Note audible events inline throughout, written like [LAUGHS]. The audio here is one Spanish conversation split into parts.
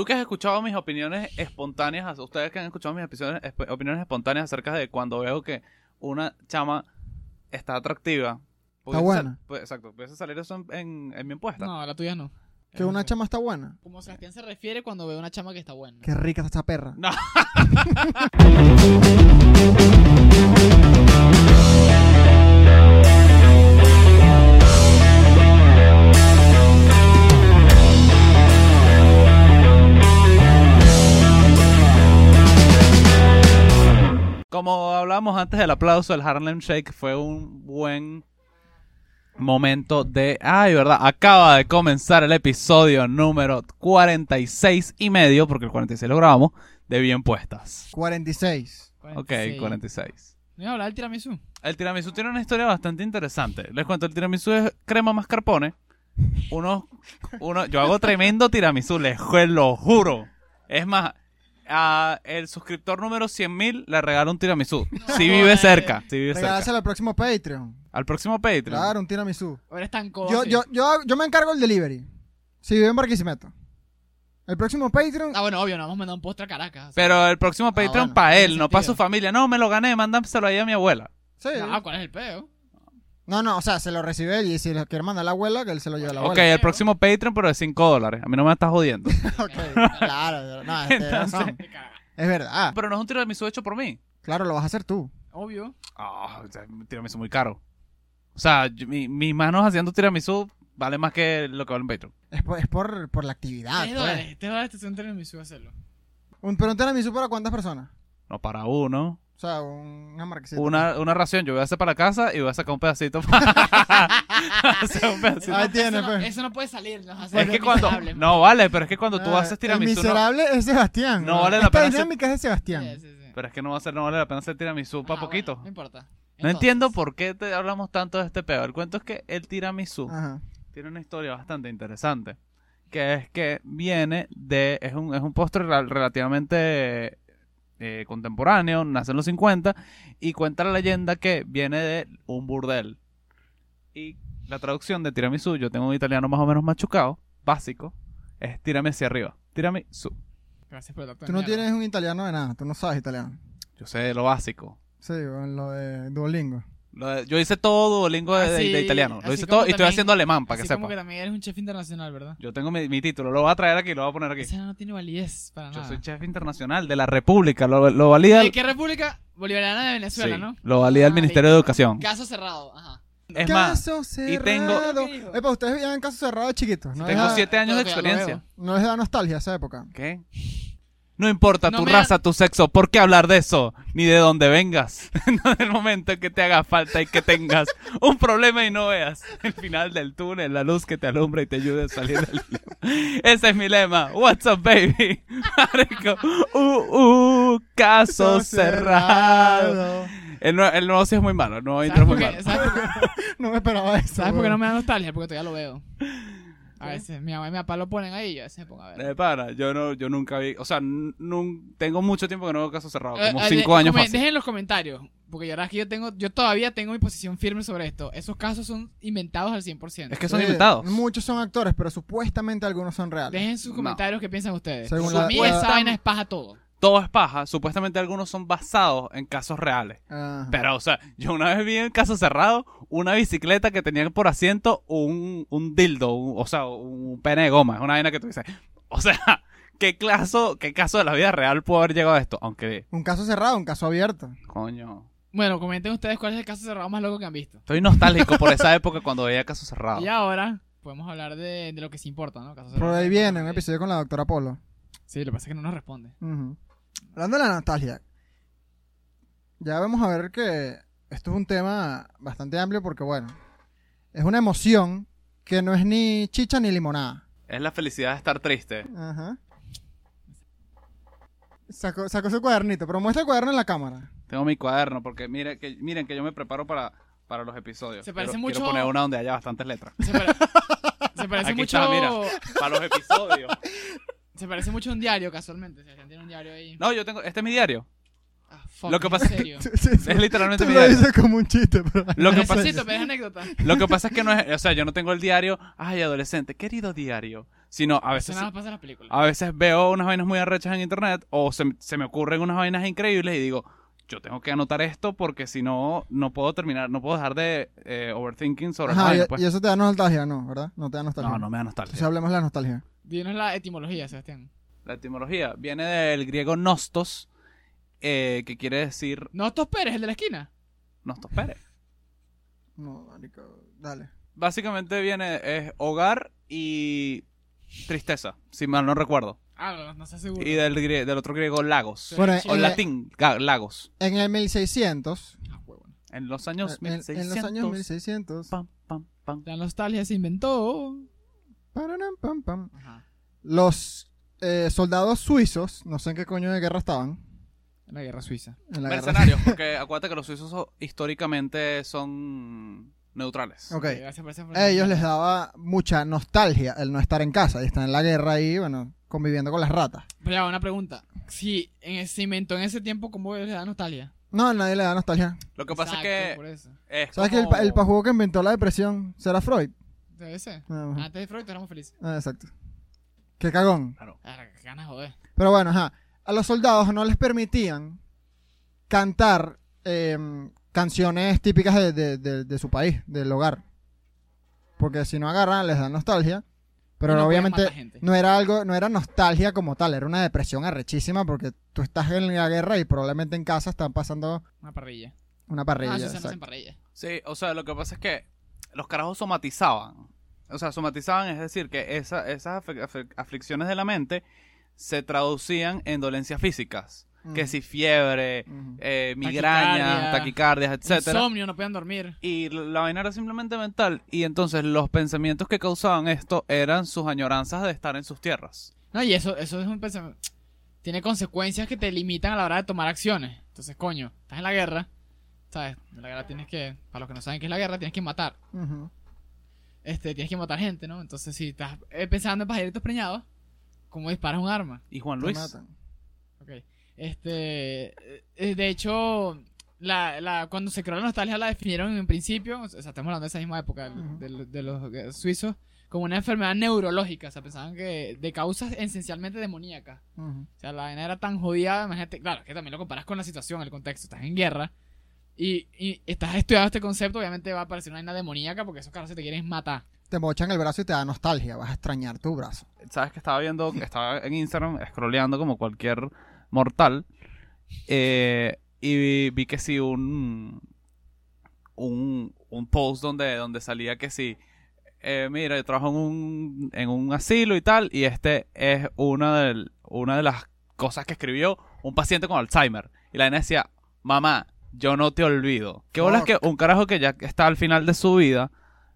Tú que has escuchado mis opiniones espontáneas, ustedes que han escuchado mis opiniones, esp- opiniones espontáneas acerca de cuando veo que una chama está atractiva. pudiese buena. puede- exacto, pudiese salir eso en, en, en mi encuesta. No, la tuya no. Que una chama está buena. Como Sebastián se refiere cuando ve una chama que está buena. Qué rica está esa perra. No. [LAUGHS] Como hablábamos antes del aplauso, el Harlem Shake fue un buen momento de... Ay, ¿verdad? Acaba de comenzar el episodio número 46 y medio, porque el 46 lo grabamos, de Bien Puestas. 46. Ok, 46. ¿No iba a hablar del tiramisú? El tiramisú tiene una historia bastante interesante. Les cuento, el tiramisú es crema mascarpone. Uno, uno, yo hago tremendo tiramisú, les lo juro. Es más, a el suscriptor número 100.000 le regalo un tiramisú. si vive cerca, si vive cerca. Al próximo Patreon. Al próximo Patreon. Claro, un tiramisú. Ahora es tan codo. Yo, yo, yo, yo me encargo el delivery. Si vive en Barquisimeto. El próximo Patreon. Ah, bueno, obvio, nos vamos a mandar un postre a Caracas. Pero el próximo Patreon bueno, para él, no para su familia. No, me lo gané, mándamelo ahí a mi abuela. Sí. Ah, ¿cuál es el peo? No, no, o sea, se lo recibe él y si lo quiere mandar a la abuela, que él se lo lleve a la Ok, abuela. el próximo Patreon, pero de 5 dólares. A mí no me estás jodiendo. [LAUGHS] Ok, claro. No, este, Entonces- razón. Es verdad. pero no es un tiramisú hecho por mí. Claro, lo vas a hacer tú. Obvio. Ah, un tiramisú muy caro. O sea, yo- mi- mis manos haciendo tiramisú vale más que lo que vale un Patreon. Es por, es por, por la actividad. Tres pues. dólares. Tres dólares te a hacerlo. Un, pero un tiramisú para cuántas personas? No para uno. O sea, un- una marquesita. Una, una ración. Yo voy a hacer para la casa y voy a sacar un pedacito [LAUGHS] para hacer un pedacito. Ahí Eso tiene, no- pues. Eso no puede salir. Nos hace Es que ver cuando... miserables, man. No, vale, pero es que cuando tú Ah, haces El tiramisú... no- miserable es Sebastián. No vale la pena dinámica es de Sebastián. Sí, sí, sí. Pero es que no va a ser, no vale la pena hacer tiramisú para Ah, poquito. bueno, no importa. No entiendo por qué te hablamos tanto de este peor. El cuento es que el tiramisú Ajá. tiene una historia bastante interesante. Que es que viene de. Es un, es un postre rel- relativamente eh, contemporáneo, nace en los 50. Y cuenta la leyenda que viene de un burdel. Y la traducción de tiramisú, yo tengo un italiano más o menos machucado, básico, es tírame hacia arriba. Tiramisú. Gracias por el dato de Tú no tienes un italiano de nada. Tú no sabes italiano. Yo sé lo básico. Sí, en lo de Duolingo. Yo hice todo Duolingo de, de- italiano. Lo hice todo y estoy haciendo alemán para que sepa. como que también eres un chef internacional, ¿verdad? Yo tengo mi, mi título, lo voy a traer aquí, lo voy a poner aquí. Ese no tiene validez para Yo nada. soy chef internacional de la República, lo, lo valida, ¿De qué república? Bolivariana de Venezuela, sí, ¿no? lo valida el Ah, Ministerio de Educación. Caso cerrado, ajá. Es más, caso cerrado. tengo- ¿Qué dijo? Epa, ustedes vivían en caso cerrado de chiquitos. ¿no? tengo siete años de experiencia. ¿No les da nostalgia esa época? ¿Qué? No importa No tu raza, tu sexo, ¿por qué hablar de eso? Ni de dónde vengas. [LAUGHS] no en el momento en que te haga falta y que tengas un problema y no veas el final del túnel, la luz que te alumbra y te ayude a salir del. Ese es mi lema. What's up, baby? [LAUGHS] Marico. Uh, uh, caso cerrado. El, nue- el nuevo sí es muy malo, el nuevo intro ¿Sabes es muy malo. ¿sabes, por, qué- [LAUGHS] No me esperaba eso. ¿sabes por qué no me da nostalgia? Porque todavía lo veo. A veces mi mamá y mi papá lo ponen ahí y yo a veces me pongo a ver. De pana, yo no, yo nunca vi, o sea, nun- tengo mucho tiempo que no veo caso cerrado, Eh, como eh, cinco de- años come- fácil. Dejen en los comentarios. Porque yo, ahora es que yo, tengo, yo todavía tengo mi posición firme sobre esto. Esos casos son inventados al 100%. Es que son Sí, inventados. Muchos son actores, pero supuestamente algunos son reales. Dejen sus No. comentarios qué piensan ustedes. Según a la- mí la- esa vaina es paja todo. Todo es paja, supuestamente algunos son basados en casos reales. Ajá. Pero, o sea, yo una vez vi en caso cerrado una bicicleta que tenía por asiento un, un dildo, un- o sea, un pene de goma. Es una vaina que tú dices, o sea, [LAUGHS] ¿qué caso, qué caso de la vida real pudo haber llegado a esto? Aunque, Un caso cerrado, un caso abierto. coño, Bueno, comenten ustedes cuál es el caso cerrado más loco que han visto. estoy nostálgico por esa época cuando veía caso cerrado. [LAUGHS] Y ahora podemos hablar de, de lo que sí importa, ¿no? Caso Por ahí viene un episodio con la doctora Polo. Sí, lo que pasa es que no nos responde. Ujú. Hablando de la nostalgia, ya vamos a ver que esto es un tema bastante amplio porque, bueno, es una emoción que no es ni chicha ni limonada. Es la felicidad de estar triste. Ajá. Sacó, sacó su cuadernito, pero muestra el cuaderno en la cámara. Tengo mi cuaderno porque miren que, miren que yo me preparo para, para los episodios. Se parece quiero, mucho- quiero poner una donde haya bastantes letras. Se, pare- se parece Aquí mucho. está, mira. Para los episodios. [LAUGHS] Se parece mucho a un diario, casualmente. Si alguien tiene un diario ahí. No, yo tengo. Este es mi diario. Ah, fuck, Lo que ¿en pasa es que- serio? [LAUGHS] Es literalmente Tú mi lo diario. dices como un chiste, pero... [LAUGHS] Lo que Necesito, pasa, pero es anécdota. [LAUGHS] lo que pasa es que no es. O sea, yo no tengo el diario. Ay, adolescente. Querido diario. sino a veces, nada pasa en las películas. a veces veo unas vainas muy arrechas en internet o se, se me ocurren unas vainas increíbles y digo, yo tengo que anotar esto porque si no, no puedo terminar, no puedo dejar de eh, overthinking sobre Ajá, vaina, y, pues. y eso te da nostalgia, ¿no? ¿Verdad? No te da nostalgia. No, no me da Entonces nostalgia. hablemos de la nostalgia. Dinos la etimología, Sebastián. La etimología viene del griego nostos, eh, que quiere decir Nostos Pérez, el de la esquina. nostos Pérez. [LAUGHS] No, marico, dale. Básicamente viene, es hogar y tristeza, si mal no recuerdo. Ah, no, no sé seguro. Y del, grie- del otro griego lagos. Bueno, O en, latín, ga- lagos. en el 1600, Ah. En los años en, en 1600. los años 1600, Pam, pam, pam. La nostalgia se inventó. Pararam, pam, pam, Ajá. los eh, soldados suizos, no sé en qué coño de guerra estaban. En la guerra suiza. En la guerra. Mercenarios, porque acuérdate que los suizos históricamente son neutrales. Ok. Gracias por información. ellos les daba mucha nostalgia el no estar en casa y estar en la guerra ahí, bueno, conviviendo con las ratas. Pero ya, una pregunta. Si en, se inventó en ese tiempo, ¿cómo les da nostalgia? No, a nadie le da nostalgia. Lo que pasa Exacto, es por que eso. es ¿Sabes que el, el pajugo que inventó la depresión será Freud? Debe ser. Ah, ajá. Antes de Freud éramos felices. Ah, exacto. Qué cagón. Claro. Ah, qué ganas de joder. Pero bueno, ajá. A los soldados no les permitían cantar em, canciones típicas de, de- de- de su país, del hogar. Porque si no agarran, les da nostalgia. Pero no obviamente no era algo, no era nostalgia como tal, era una depresión arrechísima porque tú estás en la guerra y probablemente en casa están pasando Una parrilla. una parrilla. ah, sí, se hacen parrilla. Sí, o sea, lo que pasa es que los carajos somatizaban. O sea, somatizaban es decir, que esa- esas afli- afli- aflicciones de la mente se traducían en dolencias físicas. Que si fiebre, Ujú. eh, migrañas, Taquicardia. taquicardias, etcétera. Insomnio, no podían dormir. Y la vaina era simplemente mental. Y entonces los pensamientos que causaban esto eran sus añoranzas de estar en sus tierras. No, y eso, eso es un pensamiento. Tiene consecuencias que te limitan a la hora de tomar acciones. Entonces, coño, estás en la guerra. ¿Sabes? En la guerra tienes que. Para los que no saben qué es la guerra, tienes que matar. Este, tienes que matar gente, ¿no? Entonces, si estás eh, pensando en pajaritos preñados, ¿cómo disparas un arma? Y Juan Te Luis. matan. Ok. Este. eh, De hecho, la, la, cuando se creó la nostalgia la definieron en principio. O sea, estamos hablando de esa misma época, de, los eh, suizos, como una enfermedad neurológica. O sea, pensaban que de causas esencialmente demoníacas. O sea, la vaina era tan jodida, imagínate, claro, que también lo comparas con la situación, el contexto, estás en guerra y, y estás estudiando este concepto, obviamente va a parecer una vaina demoníaca porque esos caras se te quieren matar. Te mochan el brazo y te da nostalgia. Vas a extrañar tu brazo. sabes que estaba viendo, estaba en Instagram scrolleando como cualquier mortal eh, y vi, vi que sí un, un un post donde donde salía que sí eh, mira yo trabajo en un en un asilo y tal y este es una de una de las cosas que escribió un paciente con Alzheimer y la nena decía mamá yo no te olvido qué bolas que un carajo que ya está al final de su vida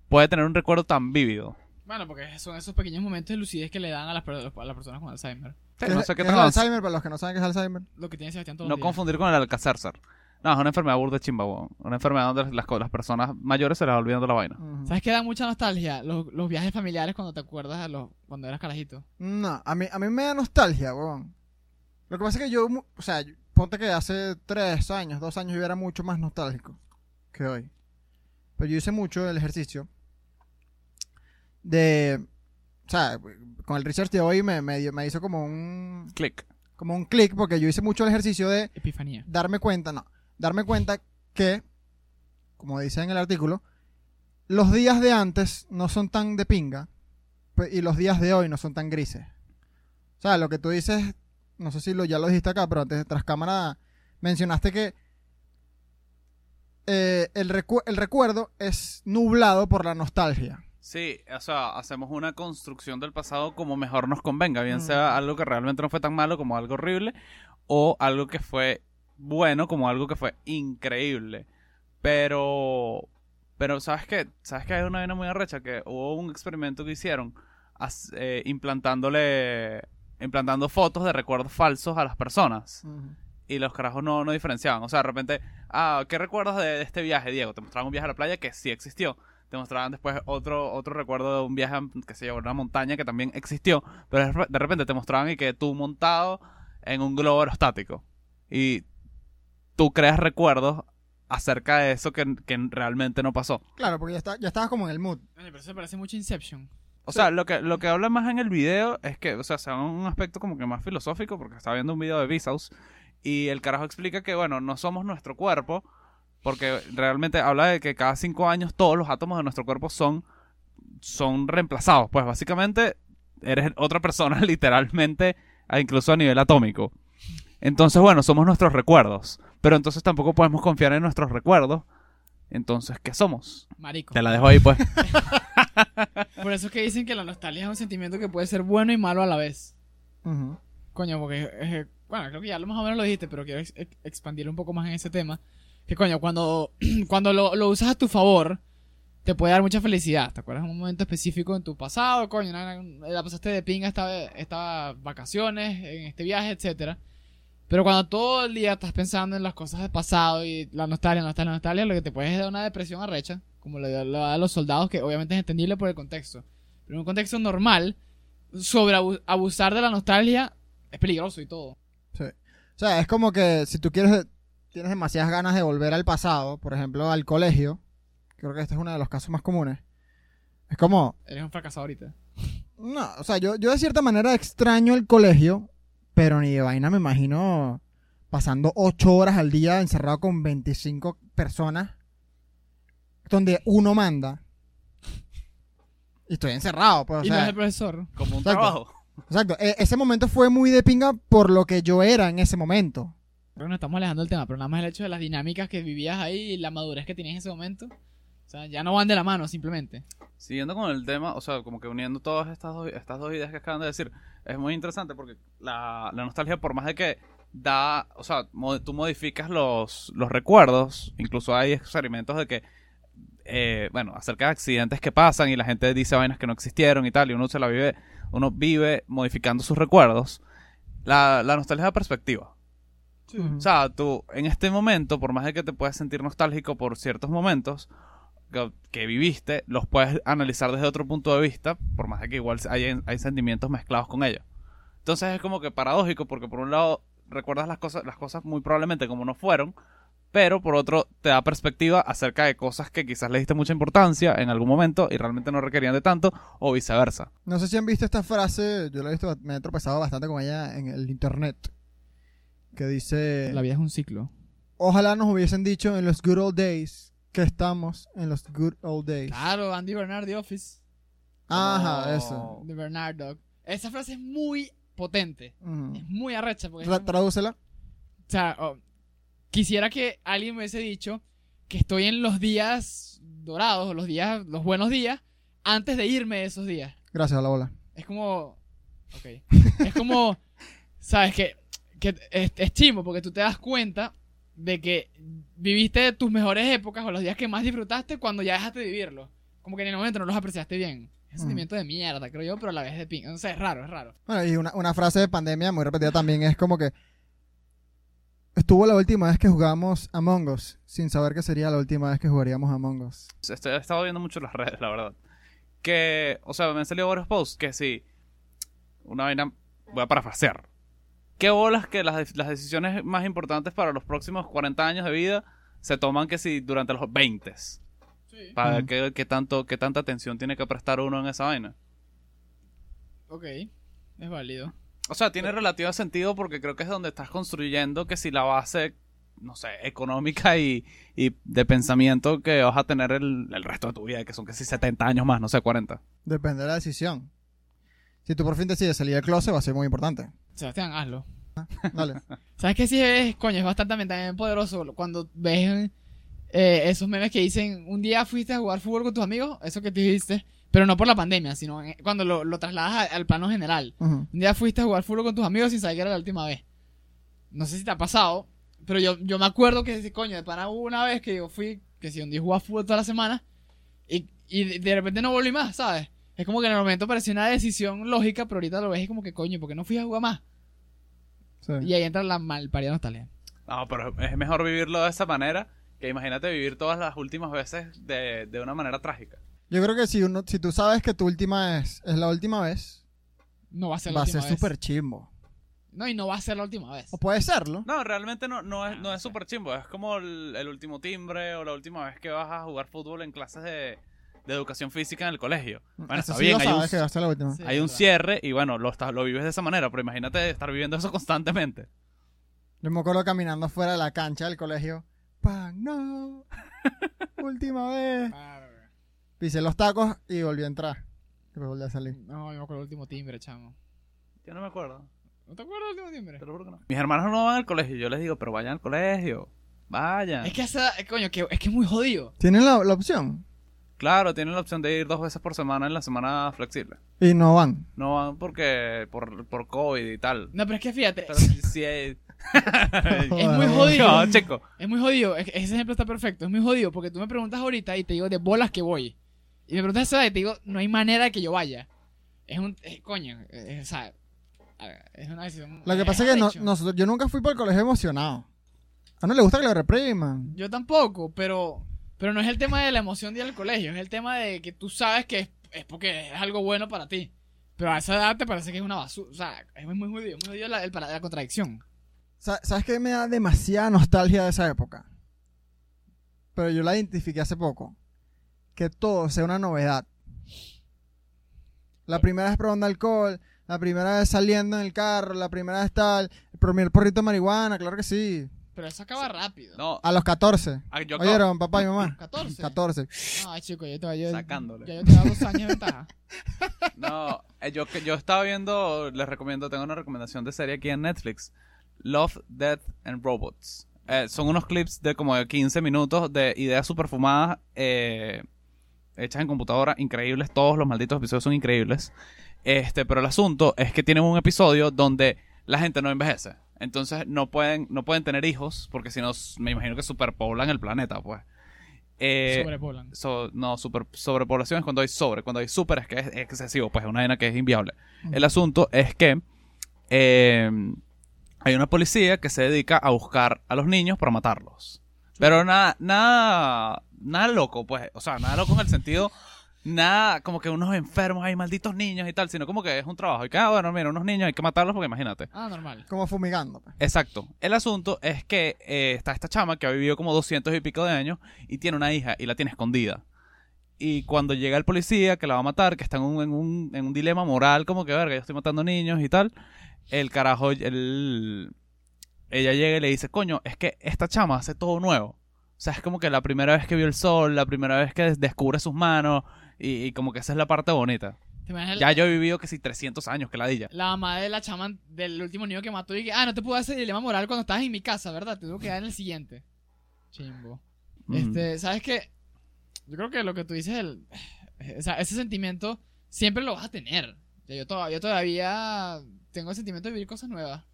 puede tener un recuerdo tan vívido Bueno, porque son esos pequeños momentos de lucidez que le dan a las, a las personas con Alzheimer. Sí, ¿Qué no sé qué es. Alzheimer? Para los que no saben qué es Alzheimer. Lo que tiene Sebastián todos No confundir con el Alcacérzar. No, es una enfermedad burda de chimba, weón. Una enfermedad donde las, personas mayores se les va olvidando la vaina. ¿Sabes qué da mucha nostalgia? Los, los viajes familiares cuando te acuerdas de los, cuando eras carajito. No, a mí, a mí me da nostalgia, weón. Lo que pasa es que yo, o sea, yo- ponte que hace tres años, dos años yo era mucho más nostálgico que hoy. Pero yo hice mucho el ejercicio de, o sea, con el research de hoy me, me, dio- me hizo como un, Click. como un clic porque yo hice mucho el ejercicio de Epifanía. darme cuenta, no, darme cuenta que, como dice en el artículo, los días de antes no son tan de pinga pues, y los días de hoy no son tan grises. O sea, lo que tú dices, no sé si lo, ya lo dijiste acá, pero antes tras cámara mencionaste que eh, el, recu- el recuerdo es nublado por la nostalgia. Sí, o sea, hacemos una construcción del pasado como mejor nos convenga, bien Mm. sea algo que realmente no fue tan malo como algo horrible, o algo que fue bueno como algo que fue increíble. Pero, pero ¿sabes qué? ¿Sabes que hay una vaina muy arrecha? Que hubo un experimento que hicieron as- eh, implantándole, implantando fotos de recuerdos falsos a las personas. y los carajos no, no diferenciaban. O sea, de repente, ah, ¿qué recuerdas de, de este viaje, Diego? Te mostraban un viaje a la playa que sí existió. Te mostraban después otro, otro recuerdo de un viaje, que se llevó a una montaña que también existió. Pero de rep- de repente te mostraban y que tú montado en un globo aerostático. Y tú creas recuerdos acerca de eso que, que realmente no pasó. Claro, porque ya, está, ya estabas como en el mood. Oye, pero eso parece mucho Inception. O sea, lo que, lo que habla más en el video es que, o sea, sea un aspecto como que más filosófico, porque estaba viendo un video de Vsauce y el carajo explica que, bueno, no somos nuestro cuerpo, porque realmente habla de que cada cinco años todos los átomos de nuestro cuerpo son, son reemplazados. Pues básicamente eres otra persona, [LAUGHS] literalmente, incluso a nivel atómico. Entonces, bueno, somos nuestros recuerdos, pero entonces tampoco podemos confiar en nuestros recuerdos. Entonces, ¿qué somos? Marico. Te la dejo ahí, pues. [LAUGHS] Por eso es que dicen que la nostalgia es un sentimiento que puede ser bueno y malo a la vez. Coño, porque, eh, bueno, creo que ya lo más o menos lo dijiste, pero quiero ex- ex- expandir un poco más en ese tema. Que coño, cuando, [CLEARS THROAT] cuando lo, lo usas a tu favor, te puede dar mucha felicidad. ¿Te acuerdas de un momento específico en tu pasado? Coño, la pasaste de pinga esta, estas vacaciones, en este viaje, etcétera. Pero cuando todo el día estás pensando en las cosas del pasado y la nostalgia, la nostalgia, la nostalgia, lo que te puede es dar una depresión arrecha, como le da a los soldados, que obviamente es entendible por el contexto. Pero en un contexto normal, sobre abu- abusar de la nostalgia es peligroso y todo. Sí. O sea, es como que si tú quieres, tienes demasiadas ganas de volver al pasado, por ejemplo, al colegio, creo que este es uno de los casos más comunes. Es como, Eres un fracasado ahorita. no, o sea, yo, yo de cierta manera extraño el colegio, pero ni de vaina me imagino pasando ocho horas al día encerrado con 25 personas, donde uno manda. Y estoy encerrado, pues, o y no es el profesor. Como un Exacto. trabajo. exacto. E- ese momento fue muy de pinga por lo que yo era en ese momento. Creo que nos estamos alejando del tema, pero nada más el hecho de las dinámicas que vivías ahí y la madurez que tenías en ese momento. O sea, ya no van de la mano, simplemente. Siguiendo con el tema, o sea, como que uniendo todas estas dos, estas dos ideas que acaban de decir, es muy interesante porque la, la nostalgia, por más de que da, o sea, mo- tú modificas los, los recuerdos, incluso hay experimentos de que, eh, bueno, acerca de accidentes que pasan y la gente dice vainas que no existieron y tal, y uno se la vive, uno vive modificando sus recuerdos. La, la nostalgia da perspectiva. O sea, tú en este momento, por más de que te puedas sentir nostálgico por ciertos momentos que, que viviste, los puedes analizar desde otro punto de vista, por más de que igual hay, hay sentimientos mezclados con ellos. Entonces es como que paradójico, porque por un lado recuerdas las cosas, las cosas muy probablemente como no fueron, pero por otro te da perspectiva acerca de cosas que quizás le diste mucha importancia en algún momento y realmente no requerían de tanto, o viceversa. No sé si han visto esta frase, yo la he visto, me he tropezado bastante con ella en el internet, que dice, La vida es un ciclo. ojalá nos hubiesen dicho en los good old days que estamos en los good old days. Claro, Andy Bernard de Office. Ajá, Como- eso. De Bernard Dog. Esa frase es muy potente. Es muy arrecha. Porque Tra- Tradúcela. O sea, oh, quisiera que alguien me hubiese dicho que estoy en los días dorados, los días, los buenos días, antes de irme de esos días. Gracias a la bola. Es como. Ok. Es como. [LAUGHS] ¿Sabes? Que, que es, porque tú te das cuenta de que viviste tus mejores épocas o los días que más disfrutaste cuando ya dejaste de vivirlo. Como que en el momento no los apreciaste bien. Es un sentimiento de mierda, creo yo, pero a la vez de ping. No sé, es raro, es raro. Bueno, y una, una frase de pandemia muy repetida también es como que estuvo la última vez que jugamos Among Us, sin saber que sería la última vez que jugaríamos Among Us. Estoy, he estado viendo mucho las redes, la verdad. Que, o sea, me han salido varios posts que sí. Una vaina. Voy a parafrasear. ¿Qué bolas que las, las decisiones más importantes para los próximos 40 años de vida se toman que si durante los 20? Para ver Ujú. qué, qué tanto, qué tanta atención tiene que prestar uno en esa vaina. Ok, es válido. O sea, tiene relativo sentido porque creo que es donde estás construyendo que si la base, no sé, económica y, y de pensamiento que vas a tener el, el resto de tu vida, que son casi 70 años más, no sé, 40. Depende de la decisión. Si tú por fin decides salir del closet, va a ser muy importante. Sebastián, hazlo. Dale. [LAUGHS] ¿Sabes qué? Sí, es, coño, es bastante también poderoso cuando ves eh, esos memes que dicen, un día fuiste a jugar fútbol con tus amigos, eso que te dijiste, pero no por la pandemia, sino en- cuando lo, lo trasladas a- al plano general. Un día fuiste a jugar fútbol con tus amigos sin saber que era la última vez. No sé si te ha pasado, pero yo, yo me acuerdo que, coño, de pana hubo una vez que yo fui, que si un día jugaba fútbol toda la semana, y, y de repente no volví más, ¿sabes? Es como que en el momento parecía una decisión lógica, pero ahorita lo ves y como que, coño, ¿por qué no fui a jugar más? Sí. Y ahí entra la malparida nostalgia. No, pero es mejor vivirlo de esa manera que imagínate vivir todas las últimas veces de, de una manera trágica. Yo creo que si uno, si tú sabes que tu última es, es la última vez, No va a ser la va a última ser vez. súper chimbo. No, y no va a ser la última vez. O puede serlo. No, realmente no, no es, Ah, no no es súper chimbo. Es como el, el último timbre o la última vez que vas a jugar fútbol en clases de, de educación física en el colegio. Bueno, Eso está sí bien, lo hay un, que la última. Sí, hay cierre y bueno, lo, estás- lo vives de esa manera, pero imagínate estar viviendo eso [LAUGHS] constantemente. Yo me acuerdo caminando fuera de la cancha del colegio. ¡Pan! ¡No! [LAUGHS] Última vez. Ah, Pisé los tacos y volví a entrar. Después volví a salir. No, yo me acuerdo del último timbre, chamo. Yo no me acuerdo. ¿No te acuerdas del último timbre? Te lo juro que no. Mis hermanos no van al colegio, yo les digo, pero vayan al colegio. Vayan. Es que esa, eh, coño, que, es que es muy jodido. ¿Tienen la, la opción? Claro, tienen la opción de ir dos veces por semana en la semana flexible. Y no van. No van porque por, por COVID y tal. No, pero es que fíjate, Pero hay- [LAUGHS] [LAUGHS] es muy jodido. No, chico. Es muy jodido, es- ese ejemplo está perfecto, es muy jodido porque tú me preguntas ahorita y te digo de bolas que voy. Y me preguntas a esa edad y te digo, no hay manera de que yo vaya. Es un, es- coño, es, o sea, es una decisión. Lo que pasa es que no- nosotros, yo nunca fui por el colegio emocionado. A no le gusta que lo repriman. Yo tampoco, pero, pero no es el tema de la emoción de ir al colegio, es el tema de que tú sabes que es, porque es algo bueno para ti. Pero a esa edad te parece que es una basura. O sea, es muy jodido, muy jodido la, la contradicción. Sa- ¿Sabes qué me da demasiada nostalgia de esa época? Pero yo la identifiqué hace poco. Que todo sea una novedad. La primera vez probando alcohol, la primera vez saliendo en el carro, la primera vez tal, el primer porrito de marihuana, claro que sí. Pero eso acaba rápido. No, A los 14. ah, yo ¿Oyeron, papá y mamá? 14. 14. Ay, chico, yo te yo, Sacándole. Ya yo te doy dos años de ventaja. [LAUGHS] No, eh, yo, que- yo estaba viendo, les recomiendo, tengo una recomendación de serie aquí en Netflix. Love, Death and Robots. Eh, son unos clips de como de 15 minutos de ideas super fumadas eh, hechas en computadora, increíbles. Todos los malditos episodios son increíbles. Este, pero el asunto es que tienen un episodio donde la gente no envejece. Entonces no pueden, no pueden tener hijos, porque si no, me imagino que superpoblan el planeta, pues. Eh, Sobrepoblan. So- no, super, sobrepoblación es cuando hay sobre. Cuando hay super es que es excesivo, pues es una vaina que es inviable. El asunto es que eh, hay una policía que se dedica a buscar a los niños para matarlos. Pero nada, nada, nada loco, pues. O sea, nada loco en el sentido, nada como que unos enfermos hay malditos niños y tal, sino como que es un trabajo. Y que, ah, bueno, mira, unos niños hay que matarlos porque imagínate. Ah, normal. Como fumigando. pues. Exacto. El asunto es que eh, está esta chama que ha vivido como 200 y pico de años y tiene una hija y la tiene escondida. Y cuando llega el policía que la va a matar, que está en un, en un, en un dilema moral, como que, verga, yo estoy matando niños y tal, el carajo, el, ella llega y le dice, coño, es que esta chama hace todo nuevo. O sea, es como que la primera vez que vio el sol, la primera vez que des- descubre sus manos y, y como que esa es la parte bonita. ¿Te imaginas Ya yo he vivido que sí 300 años, que la dilla. La mamá de la chama del último niño que mató y que, ah, no te pude hacer dilema moral cuando estabas en mi casa, ¿verdad? Te tuvo que dar en el siguiente. Chimbo. Mm. Este, ¿sabes qué? Yo creo que lo que tú dices, el, o sea, ese sentimiento siempre lo vas a tener. O sea, Yo todavía, yo todavía tengo el sentimiento de vivir cosas nuevas.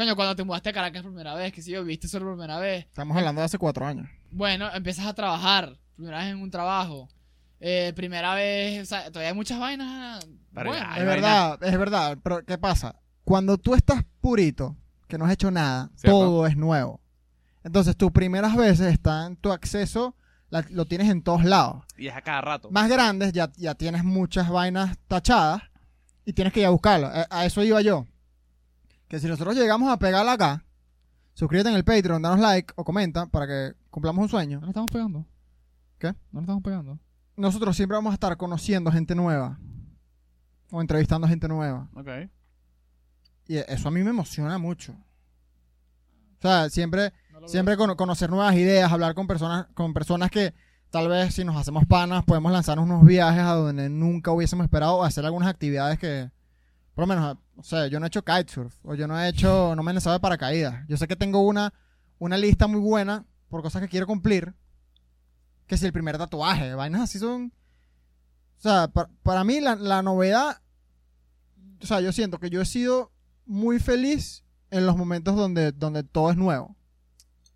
Coño, cuando te mudaste a Caracas por primera vez, que si yo viste solo por primera vez. Estamos hablando de hace cuatro años. Bueno, empiezas a trabajar, primera vez en un trabajo. Eh, primera vez, o sea, todavía hay muchas vainas. Pero buenas. Hay es verdad, es verdad. Pero ¿qué pasa? Cuando tú estás purito, que no has hecho nada, Cierto. todo es nuevo. Entonces tus primeras veces están, tu acceso la- lo tienes en todos lados. Y es a cada rato. Más grandes ya, ya tienes muchas vainas tachadas y tienes que ir a buscarlo. A, a eso iba yo. Que si nosotros llegamos a pegarla acá, suscríbete en el Patreon, danos like o comenta para que cumplamos un sueño. ¿No lo estamos pegando? ¿Qué? ¿No lo estamos pegando? Nosotros siempre vamos a estar conociendo gente nueva o entrevistando gente nueva. Ok. Y eso a mí me emociona mucho. O sea, siempre, No siempre cono- conocer nuevas ideas, hablar con personas, con personas que tal vez si nos hacemos panas podemos lanzarnos unos viajes a donde nunca hubiésemos esperado o hacer algunas actividades que, por lo menos, o sea, yo no he hecho kitesurf o yo no he hecho, no me he lanzado de paracaídas. Yo sé que tengo una, una lista muy buena por cosas que quiero cumplir. Que si el primer tatuaje, vainas así son... O sea, pa- para mí la, la novedad, o sea, yo siento que yo he sido muy feliz en los momentos donde, donde todo es nuevo.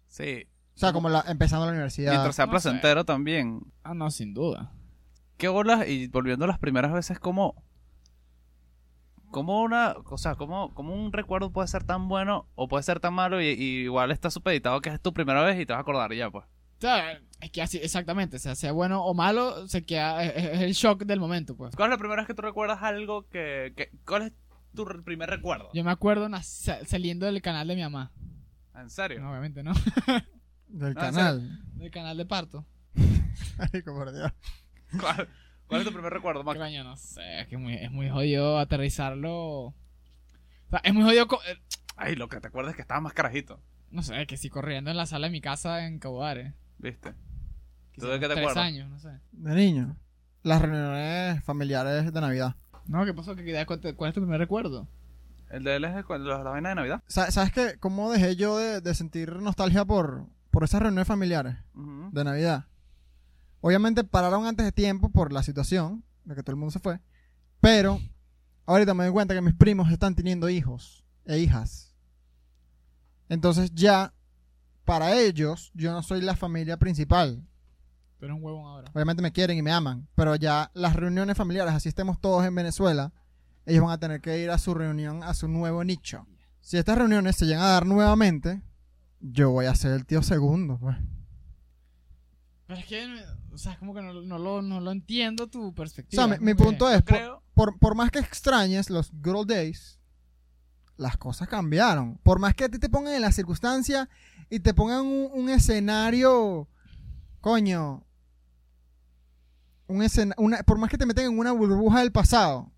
Sí. O sea, como la, empezando la universidad. Mientras sea no placentero también. Ah, no, sin duda. ¿Qué bolas? Y volviendo a las primeras veces, ¿cómo, cómo una, o sea, cómo, cómo un recuerdo puede ser tan bueno o puede ser tan malo y, y igual está supeditado que es tu primera vez y te vas a acordar y ya, pues. Es que así, exactamente, o sea, sea bueno o malo, se queda, es, el shock del momento, pues. ¿Cuál es la primera vez que tú recuerdas algo que, que ¿cuál es tu primer recuerdo? Yo me acuerdo saliendo del canal de mi mamá. ¿En serio? No, obviamente no. Del No, canal. Del canal de parto. [LAUGHS] Marico, por Dios. ¿Cuál, cuál es tu primer recuerdo, ¿Qué Max? coño? No sé, es que muy, es muy jodido aterrizarlo. O sea, es muy jodido. eh, Ay, lo que te acuerdas es que estabas más carajito, No sé, que si corriendo en la sala de mi casa en Caudare. ¿viste? ¿Tú de qué te tres acuerdas? años, no sé. De niño. Las reuniones familiares de Navidad. No, ¿qué pasó? ¿Qué, qué- ¿Cuál es tu primer recuerdo? El de él es de cu- la, la vaina de Navidad. Sa- ¿Sabes qué? ¿Cómo dejé yo de, de sentir nostalgia por, por esas reuniones familiares de Navidad? Obviamente pararon antes de tiempo por la situación, de que todo el mundo se fue. Pero ahorita me doy cuenta que mis primos están teniendo hijos e hijas. Entonces ya, para ellos, yo no soy la familia principal. Tú eres un huevón ahora. Obviamente me quieren y me aman, pero ya las reuniones familiares, así estemos todos en Venezuela, ellos van a tener que ir a su reunión, a su nuevo nicho. Si estas reuniones se llegan a dar nuevamente, yo voy a ser el tío segundo. pues. Pero es que, o sea, es como que no, no lo, no lo entiendo tu O perspectiva. sea, mi, punto es, por, Creo. por, por más que extrañes los good old days, las cosas cambiaron. Por más que a ti te pongan en la circunstancia y te pongan un, un escenario, coño, un escena- una, por más que te meten en una burbuja del pasado,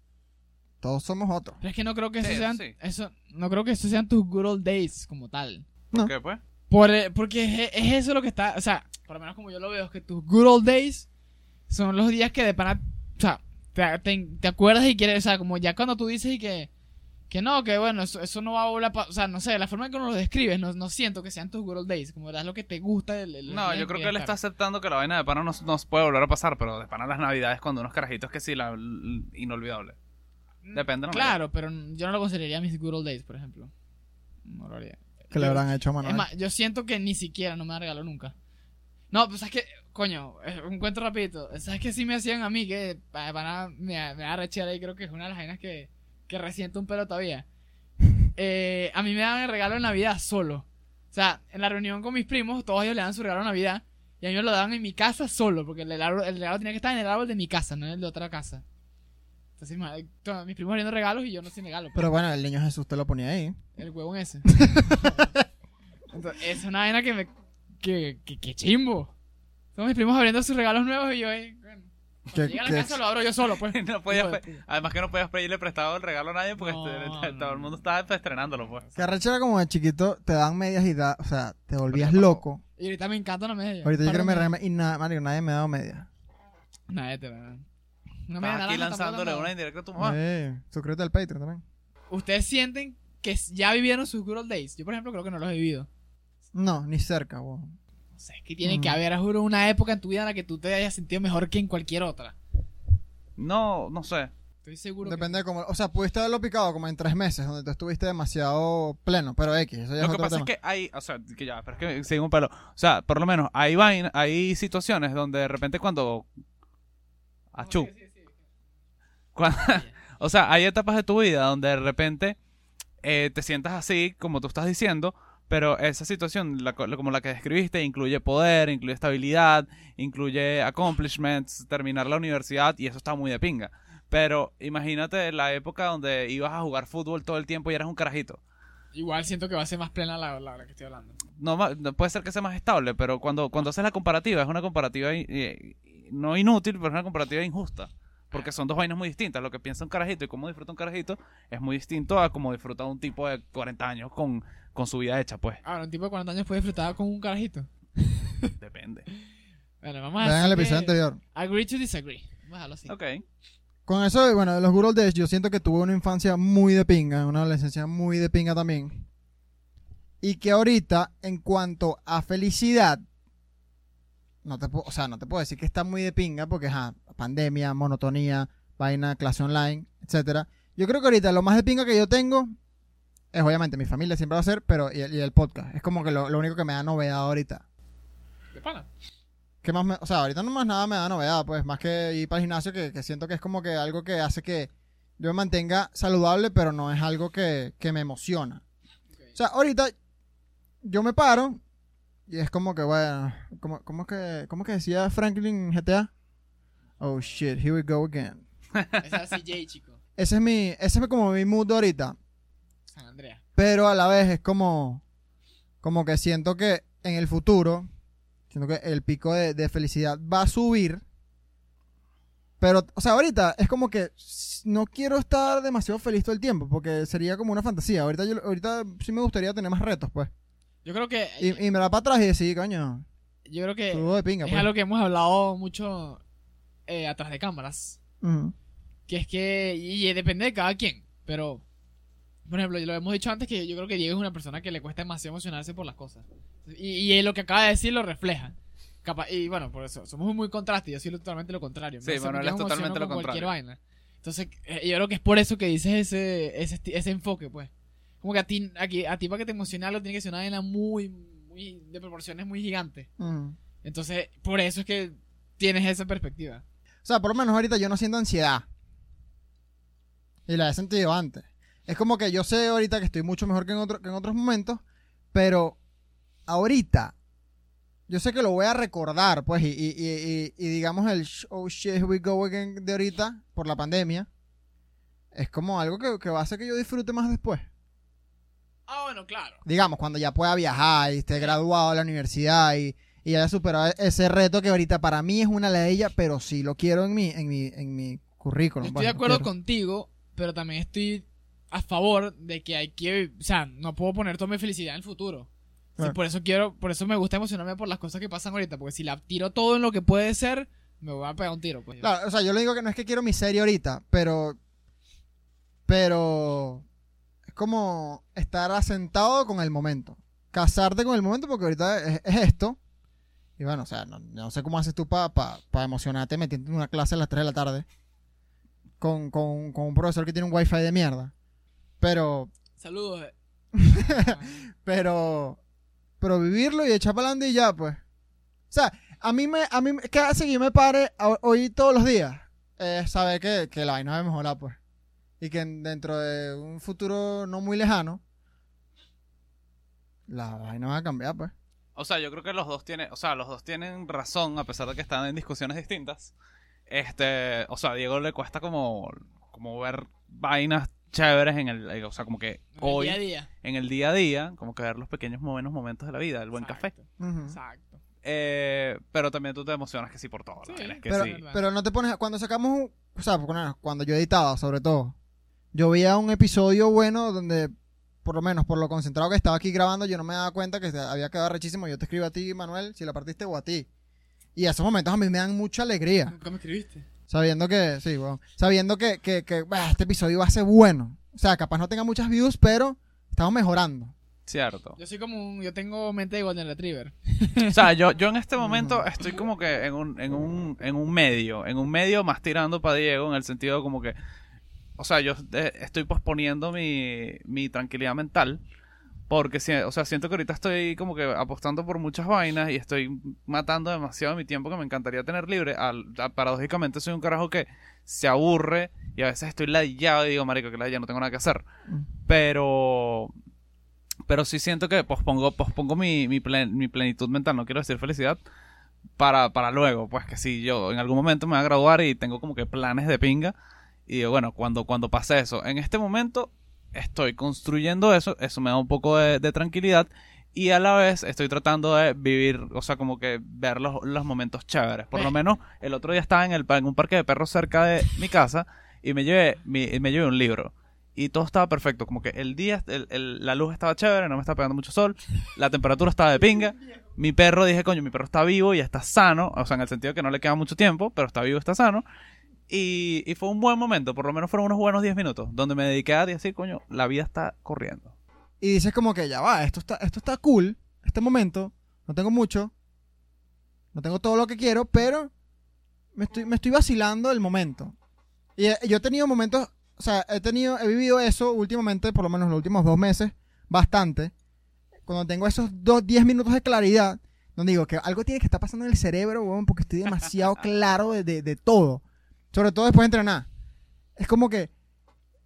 todos somos otros. Pero es que no creo que eso sean, sí. eso, no creo que eso sean tus good old days como tal. No. ¿Qué pues? Por, eh, porque es, es eso lo que está, o sea, por lo menos como yo lo veo, es que tus good old days son los días que de pana, o sea, te, te- te acuerdas y quieres, o sea, como ya cuando tú dices y que, que no, que bueno, eso, eso no va a volver a pasar, o sea, no sé, la forma en que uno lo describes, no, no siento que sean tus good old days, como das lo que te gusta. del- del- No, yo creo que él está aceptando que la vaina de pana no, no puede volver a pasar, pero de pana las navidades cuando unos carajitos que sí, la, l- inolvidable. Depende, ¿no? Claro, pero yo no lo consideraría mis good old days, por ejemplo. No lo haría. Que le habrán hecho a Manuel. Es más, yo siento que ni siquiera no me regaló nunca. No, pues sabes que, coño, eh, un cuento rapidito. ¿Sabes que sí me hacían a mí? Que pa- para, me, me da rechera y creo que es una de las vainas que, que resiento un pelo todavía. [LAUGHS] Eh, a mí me dan el regalo de Navidad solo. O sea, en la reunión con mis primos, todos ellos le dan su regalo de Navidad. Y a mí me lo daban en mi casa solo, porque el, árbol- el regalo tenía que estar en el árbol de mi casa, no en el de otra casa. Entonces, mis primos abriendo regalos y yo no sin regalo. pues. Pero bueno, el niño Jesús te lo ponía ahí. El huevón ese. [LAUGHS] Entonces, es una vaina que me. Que, que, que chimbo. Todos mis primos abriendo sus regalos nuevos y yo ahí. Bueno, Que- cuando llega a la casa lo abro yo solo, pues. [LAUGHS] no podías Hijo de pe- puta. Además que no podías pedirle prestado el regalo a nadie porque No, este- no, todo el no. mundo estaba estrenándolo, pues. Que arrechera como de chiquito te dan medias y da, o sea, te volvías loco. Y ahorita me encanta una media. Ahorita yo quiero me regame y nada, Mario, nadie me ha dado media. Nadie te va. Una media Estás aquí lanzándole no. una indirecta a tu mamá. Eh, suscríbete al Patreon también. ¿Ustedes sienten que ya vivieron sus good old days? Yo, por ejemplo, creo que no los he vivido. No, ni cerca, weón. No sé, es que tiene Mm. que haber, juro, una época en tu vida en la que tú te hayas sentido mejor que en cualquier otra. No, no sé. Estoy seguro. Depende de cómo. O sea, pudiste haberlo picado como en tres meses, donde tú estuviste demasiado pleno, pero X, eso ya Lo es que otro pasa tema. es que hay, o sea, que ya, pero es que sigue un pelo. O sea, por lo menos hay vaina, hay situaciones donde de repente cuando achú, Sí, sí, sí. cuando- [LAUGHS] o sea, hay etapas de tu vida donde de repente eh, te sientas así, como tú estás diciendo, pero esa situación, la como la que describiste, incluye poder, incluye estabilidad, incluye accomplishments, terminar la universidad, y eso está muy de pinga. Pero imagínate la época donde ibas a jugar fútbol todo el tiempo y eras un carajito. Igual siento que va a ser más plena la, la, la que estoy hablando. no, puede ser que sea más estable, pero cuando, cuando haces la comparativa, es una comparativa i- i- no inútil, pero es una comparativa injusta. Porque son dos vainas muy distintas. Lo que piensa un carajito y cómo disfruta un carajito es muy distinto a cómo disfruta un tipo de 40 años con, con su vida hecha, pues. Ahora, un tipo de 40 años puede disfrutar con un carajito. [LAUGHS] Depende. Bueno, vamos a Vean el episodio anterior. Agree to disagree. Vamos a dejarlo así. Ok. Con eso, bueno, de los Good Old Days, yo siento que tuve una infancia muy de pinga, una adolescencia muy de pinga también. Y que ahorita, en cuanto a felicidad, no te puedo, o sea, no te puedo decir que está muy de pinga porque, ajá, pandemia, monotonía, vaina, clase online, etcétera. Yo creo que ahorita lo más de pinga que yo tengo es obviamente mi familia siempre va a ser, pero y el, y el podcast. Es como que lo, lo único que me da novedad ahorita. De pana. ¿Qué más me- o sea, ahorita no más nada me da novedad, pues, más que ir para el gimnasio, que, que siento que es como que algo que hace que yo me mantenga saludable, pero no es algo que, que me emociona. O sea, ahorita yo me paro y es como que, bueno, ¿cómo, cómo que, cómo que decía Franklin en GTA? Oh shit, here we go again. Esa [LAUGHS] es CJ, chico. Ese es mi, ese es como mi mood ahorita, San pero a la vez es como, como que siento que en el futuro, siento que el pico de, de felicidad va a subir Pero, o sea, ahorita es como que no quiero estar demasiado feliz todo el tiempo, porque sería como una fantasía. Ahorita, yo, ahorita sí me gustaría tener más retos, pues. Yo creo que. Y, y me da para atrás y decir, coño, yo creo que. de pinga, Es pues. algo que hemos hablado mucho eh, atrás de cámaras. Que es que. Y, y depende de cada quien. Pero. Por ejemplo, lo hemos dicho antes que yo creo que Diego es una persona que le cuesta demasiado emocionarse por las cosas. Y, y lo que acaba de decir lo refleja. Capa- y bueno, por eso, somos muy contrastes. Yo soy totalmente lo contrario. Sí, Manuel yo es totalmente lo con cualquier contrario. vaina. Entonces, eh, yo creo que es por eso que dices ese, ese, ese enfoque, pues. Como que a ti, aquí, a ti para que te emocione algo tiene que ser una vaina muy, muy, de proporciones muy gigantes. Ujú. Entonces, por eso es que tienes esa perspectiva. O sea, por lo menos ahorita yo no siento ansiedad. Y la he sentido antes. Es como que yo sé ahorita que estoy mucho mejor que en, otro- que en otros momentos, pero ahorita yo sé que lo voy a recordar, pues, y, y- y- digamos el oh shit, here we go again de ahorita, por la pandemia, es como algo que, que va a hacer que yo disfrute más después. Ah, bueno, claro. Digamos, cuando ya pueda viajar y esté graduado de la universidad y, y haya superado ese reto que ahorita para mí es una ladilla, pero sí lo quiero en mi, en mi, en mi currículum. Yo estoy de acuerdo contigo, pero también estoy a favor de que hay que, o sea, no puedo poner toda mi felicidad en el futuro. Sí, Claro. por eso quiero, por eso me gusta emocionarme por las cosas que pasan ahorita, porque si la tiro todo en lo que puede ser, me voy a pegar un tiro, pues. Claro, o sea, yo le digo que no es que quiero mi serie ahorita, pero. Pero. Es como estar asentado con el momento. Casarte con el momento, porque ahorita es, es esto. Y bueno, o sea, no, no sé cómo haces tú para pa, pa emocionarte metiendo en una clase a las 3 de la tarde. Con, con, con un profesor que tiene un wifi de mierda. Pero. Saludos. eh. [LAUGHS] Pero. Pero vivirlo y echar para adelante y ya, pues. O sea, a mí me. A mí, me- ¿Qué hace que yo me pare a- hoy todos los días? Es saber que, que la vaina va a mejorar, pues. Y que en- dentro de un futuro no muy lejano. La vaina va a cambiar, pues. O sea, yo creo que los dos tienen, o sea, los dos tienen razón, a pesar de que están en discusiones distintas. Este, o sea, a Diego le cuesta como, como ver vainas chéveres en el, o sea, como que hoy, Día a día. en el día a día, como que ver los pequeños buenos momentos de la vida, el buen café. Exacto. Eh, pero también tú te emocionas que sí por todo, Sí, ¿no? Es que Pero, sí. verdad. pero no te pones. Cuando sacamos. un- O sea, cuando- cuando yo editaba, sobre todo. Yo veía un episodio bueno donde. Por lo menos por lo concentrado que estaba aquí grabando, yo no me daba cuenta que había quedado rechísimo. Yo te escribo a ti, Manuel, si la partiste o a ti. Y esos momentos a mí me dan mucha alegría. Nunca me escribiste. Sabiendo que, sí, bueno, sabiendo que, que, que, bah, este episodio va a ser bueno. O sea, capaz no tenga muchas views, pero estamos mejorando. Cierto. Yo soy como un, yo tengo mente de Golden Retriever. O sea, yo, yo en este [LAUGHS] momento estoy como que en un, en un, en un medio, en un medio más tirando para Diego, en el sentido como que, o sea, yo eh, estoy posponiendo mi, mi tranquilidad mental, porque, o sea, siento que ahorita estoy como que apostando por muchas vainas y estoy matando demasiado mi tiempo que me encantaría tener libre. Al- a- paradójicamente soy un carajo que se aburre y a veces estoy ladillado y digo, marico, que ya no tengo nada que hacer. Mm. Pero pero sí siento que pospongo, pospongo mi, mi, plen- mi plenitud mental, no quiero decir felicidad, para, para luego, pues que si yo en algún momento me voy a graduar y tengo como que planes de pinga, y digo, bueno, cuando, cuando pase eso, en este momento estoy construyendo eso, eso me da un poco de, de tranquilidad, y a la vez estoy tratando de vivir, o sea, como que ver los, los momentos chéveres. Por lo Ve. menos el otro día estaba en, el, en un parque de perros cerca de mi casa y me llevé, mi- me llevé un libro y todo estaba perfecto. Como que el día, el- el- la luz estaba chévere, no me estaba pegando mucho sol, la temperatura estaba de pinga. Mi perro, dije, coño, mi perro está vivo y está sano, o sea, en el sentido que no le queda mucho tiempo, pero está vivo, está sano. Y, y fue un buen momento, por lo menos fueron unos buenos 10 minutos, donde me dediqué a decir, coño, la vida está corriendo. Y dices como que ya va, esto está, esto está cool, este momento, no tengo mucho, no tengo todo lo que quiero, pero me estoy, me estoy vacilando el momento. Y eh, yo he tenido momentos, o sea, he tenido, he vivido eso últimamente, por lo menos los últimos dos meses, bastante. Cuando tengo esos dos, diez minutos de claridad, donde digo que algo tiene que estar pasando en el cerebro, weón, porque estoy demasiado [LAUGHS] claro de, de- de todo. Sobre todo después de entrenar. Es como que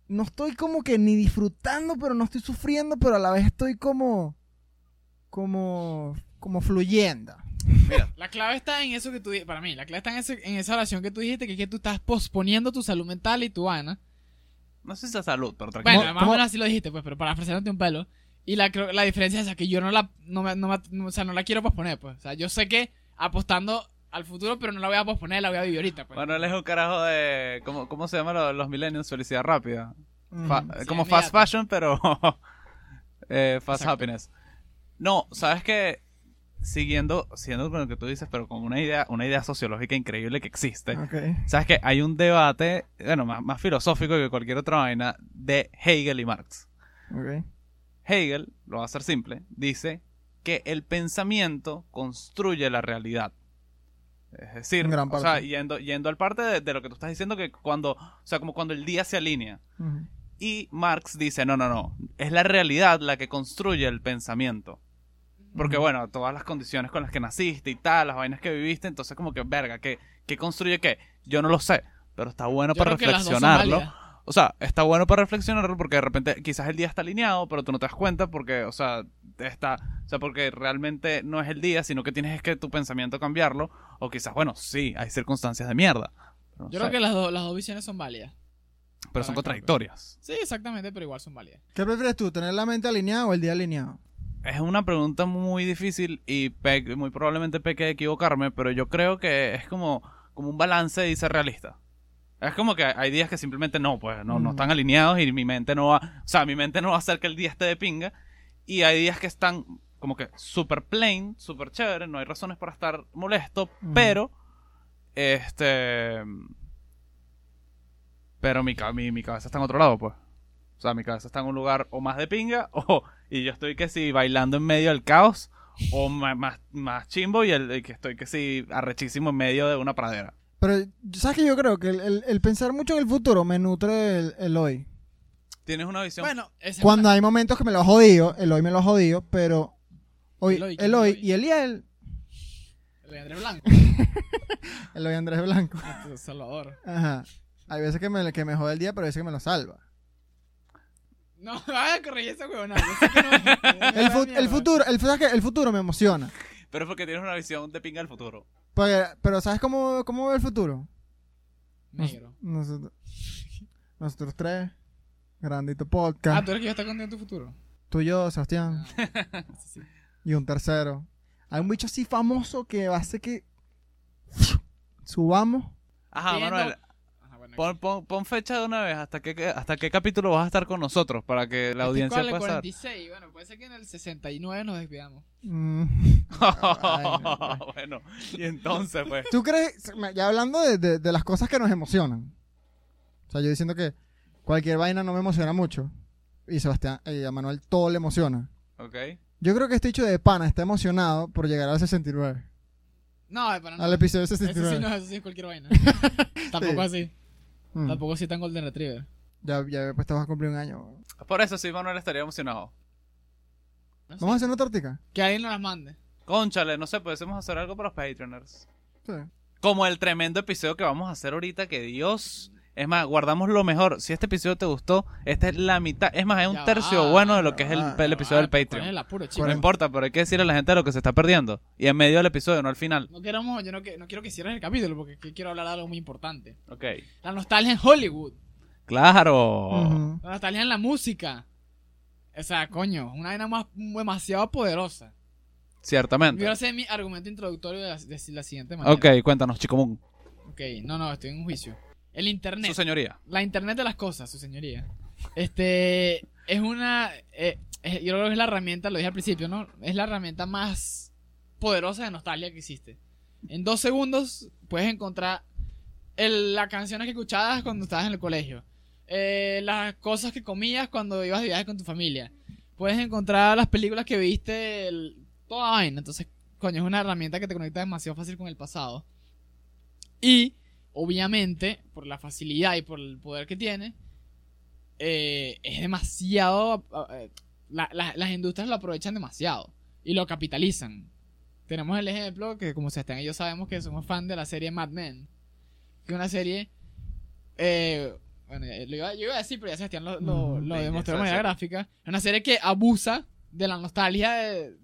no estoy como que ni disfrutando, pero no estoy sufriendo, pero a la vez estoy como. como. como fluyendo. La clave está en eso que tú para mí, la clave está en, ese- en esa oración que tú dijiste, que es que tú estás posponiendo tu salud mental y tu vaina. No sé si es salud, pero tranquilo. Bueno, ¿Cómo- más o menos así lo dijiste, pues, pero para ofrecerte un pelo. Y la, la diferencia es esa, que yo no la, no me- no me- no- o sea, no la quiero posponer, pues. O sea, yo sé que apostando al futuro, pero no la voy a posponer, la voy a vivir ahorita. Pues. Bueno, él es un carajo de. ¿Cómo, cómo se llaman los, los millennials? Felicidad rápida. Fa-. Sí, como fast fashion, pero. [LAUGHS] eh, fast Exacto. happiness. No, sabes que. Siguiendo, siguiendo con lo que tú dices, pero con una idea, una idea sociológica increíble que existe. Sabes que hay un debate, bueno, más, más filosófico que cualquier otra vaina, de Hegel y Marx. Hegel, lo va a hacer simple, dice que el pensamiento construye la realidad. Es decir, gran o sea, parte. yendo, yendo al parte de, de lo que tú estás diciendo, que cuando, o sea, como cuando el día se alinea. Y Marx dice, no, no, no, es la realidad la que construye el pensamiento. Porque bueno, todas las condiciones con las que naciste y tal, las vainas que viviste, entonces como que, verga, ¿qué, qué construye qué? Yo no lo sé, pero está bueno Yo para creo que las dos son reflexionarlo. O sea, está bueno para reflexionarlo porque de repente quizás el día está alineado, pero tú no te das cuenta porque, o sea, está, o sea, porque realmente no es el día, sino que tienes es que tu pensamiento cambiarlo. O quizás, bueno, sí, hay circunstancias de mierda. no Yo sé, creo que las, dos las dos visiones son válidas. pero son contradictorias. Sí, exactamente, pero igual son válidas. ¿Qué prefieres tú, tener la mente alineada o el día alineado? Es una pregunta muy difícil y pe- muy probablemente peque de equivocarme, pero yo creo que es como, como un balance y ser realista. Es como que hay días que simplemente no, pues no, no están alineados y mi mente no va, o sea, mi mente no va a hacer que el día esté de pinga. Y hay días que están como que super plain, super chévere, no hay razones para estar molesto, pero este pero mi, ca- mi, mi cabeza está en otro lado, pues. O sea, mi cabeza está en un lugar o más de pinga, [LAUGHS] o y yo estoy que si bailando en medio del caos, o más, más, chimbo y el, el que estoy que si arrechísimo en medio de una pradera. Pero, ¿sabes que Yo creo que el, el- el pensar mucho en el futuro me nutre el, el hoy. Tienes una visión. Bueno, Cuando hay momentos que me lo jodido, el hoy me lo jodido, pero hoy, El hoy, el ¿quién hoy es el hoy? y el día, el, Andrés Blanco. [LAUGHS] el hoy Andrés Blanco. Salvador. Ajá. Hay veces que me, que me jode el día, pero hay veces que me lo salva. No, [LAUGHS] vaya a corregir esa huevona. El, el futuro, el, ¿sabes qué? el futuro me emociona. Pero es porque tienes una visión de pinga del futuro. Porque- pero ¿sabes cómo, cómo veo el futuro? Nos- Negro. nosotros, [LAUGHS] nosotros tres, grandito Ah, podcast, tú eres que yo está en tu futuro. tú y yo, Sebastián, Ah, [LAUGHS] sí, sí. y un tercero. Hay un bicho así famoso que hace que [SNIFFS] subamos. Ajá, Manuel, pon, pon- pon fecha de una vez. ¿Hasta qué, hasta qué capítulo vas a estar con nosotros? Para que la ¿Este audiencia pueda saber. 46. Bueno, puede ser que en el 69 nos despidamos. Mm. Ay, no, no. bueno, y entonces, pues. ¿Tú crees, ya hablando de, de- de las cosas que nos emocionan? O sea, yo diciendo que cualquier vaina no me emociona mucho. Y Sebastián, y a Manuel todo le emociona. Ok. Yo creo que este dicho de pana está emocionado por llegar al 69. No, para no. Al episodio Eso sí, 69. no, eso sí es cualquier vaina. [LAUGHS] Tampoco Sí. así. Mm. Tampoco así tan Golden Retriever. Ya, ya después te vas a cumplir un año. Por eso sí, Manuel estaría emocionado. No sé. Vamos a hacer una tortica. Que alguien nos las mande. Conchale, no sé, podemos hacer algo para los Patreoners. Sí. Como el tremendo episodio que vamos a hacer ahorita, que Dios. Es más, guardamos lo mejor. Si este episodio te gustó, esta es la mitad. Es más, es un Ya tercio va, bueno de lo que es el, episodio del ¿cuál es Patreon. el apuro, chico? No importa, pero hay que decirle a la gente lo que se está perdiendo. Y en medio del episodio, no al final. No queremos, yo no, quiero que cierres el capítulo porque que quiero hablar de algo muy importante. Ok. La nostalgia en Hollywood. Claro. La nostalgia en la música. O sea, coño, una vaina más demasiado poderosa. Ciertamente. Quiero hacer mi argumento introductorio de la, de la siguiente manera. Ok, cuéntanos, Chico Moon. Ok, no, no, estoy en un juicio. El internet. Su señoría. La internet de las cosas, su señoría. Este es una. eh, es- yo creo que es la herramienta, lo dije al principio, ¿no? Es la herramienta más poderosa de nostalgia que existe. En dos segundos puedes encontrar el- las canciones que escuchabas cuando estabas en el colegio. eh, las cosas que comías cuando ibas de viaje con tu familia. Puedes encontrar las películas que viste, el- toda vaina. Entonces, coño, es una herramienta que te conecta demasiado fácil con el pasado. Y, obviamente, por la facilidad y por el poder que tiene, eh, es demasiado... eh, la- la- las industrias lo aprovechan demasiado y lo capitalizan. Tenemos el ejemplo que, como se están ellos sabemos que somos fan de la serie Mad Men. Que es una serie... eh, bueno, eh, lo iba, yo iba a decir, pero ya Sebastián lo, lo, Sí, demostró de manera gráfica. Es una serie que abusa de la nostalgia de,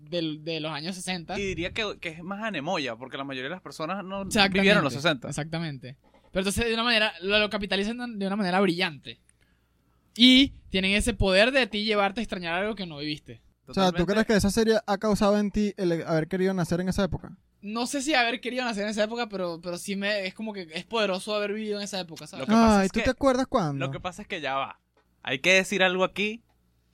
de los años 60. Y diría que, que es más anemoya, porque la mayoría de las personas no vivieron los 60. Exactamente. Pero entonces de una manera, lo, lo capitalizan de una manera brillante. Y tienen ese poder de ti llevarte a extrañar algo que no viviste. O sea, ¿tú Totalmente. crees que esa serie ha causado en ti el haber querido nacer en esa época? no sé si haber querido nacer en esa época, pero, pero sí me es como que es poderoso haber vivido en esa época, ¿sabes? Lo que pasa Ay, es ¿tú que- te acuerdas cuándo? Lo que pasa es que ya va. Hay que decir algo aquí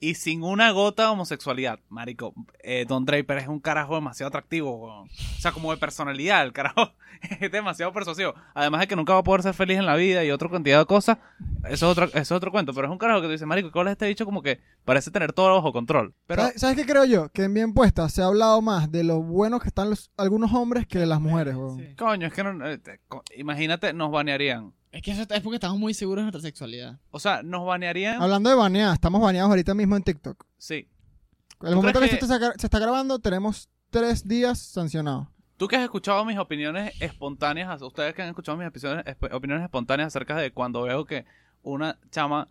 y sin una gota de homosexualidad. Marico, eh, Don Draper es un carajo demasiado atractivo. weón. O sea, como de personalidad, el carajo [LAUGHS] es demasiado persuasivo. Además de que nunca va a poder ser feliz en la vida y otra cantidad de cosas. Eso es otro, eso es otro cuento. Pero es un carajo que tú dices, Marico, ¿cuál es este bicho? Como que parece tener todo bajo control. Pero ¿Sabes, sabes qué creo yo? Que en Bien Puesta se ha hablado más de lo buenos que están los, algunos hombres que de las mujeres, weón. Sí. Coño, es que no, eh, te- co- imagínate, nos banearían. Es que eso es porque estamos muy seguros de nuestra sexualidad. O sea, nos banearían. Hablando de banear, estamos baneados ahorita mismo en TikTok. Sí. El momento que, que- está, se está grabando, tenemos tres días sancionados. Tú que has escuchado mis opiniones espontáneas, ustedes que han escuchado mis opiniones, esp- opiniones espontáneas acerca de cuando veo que una chama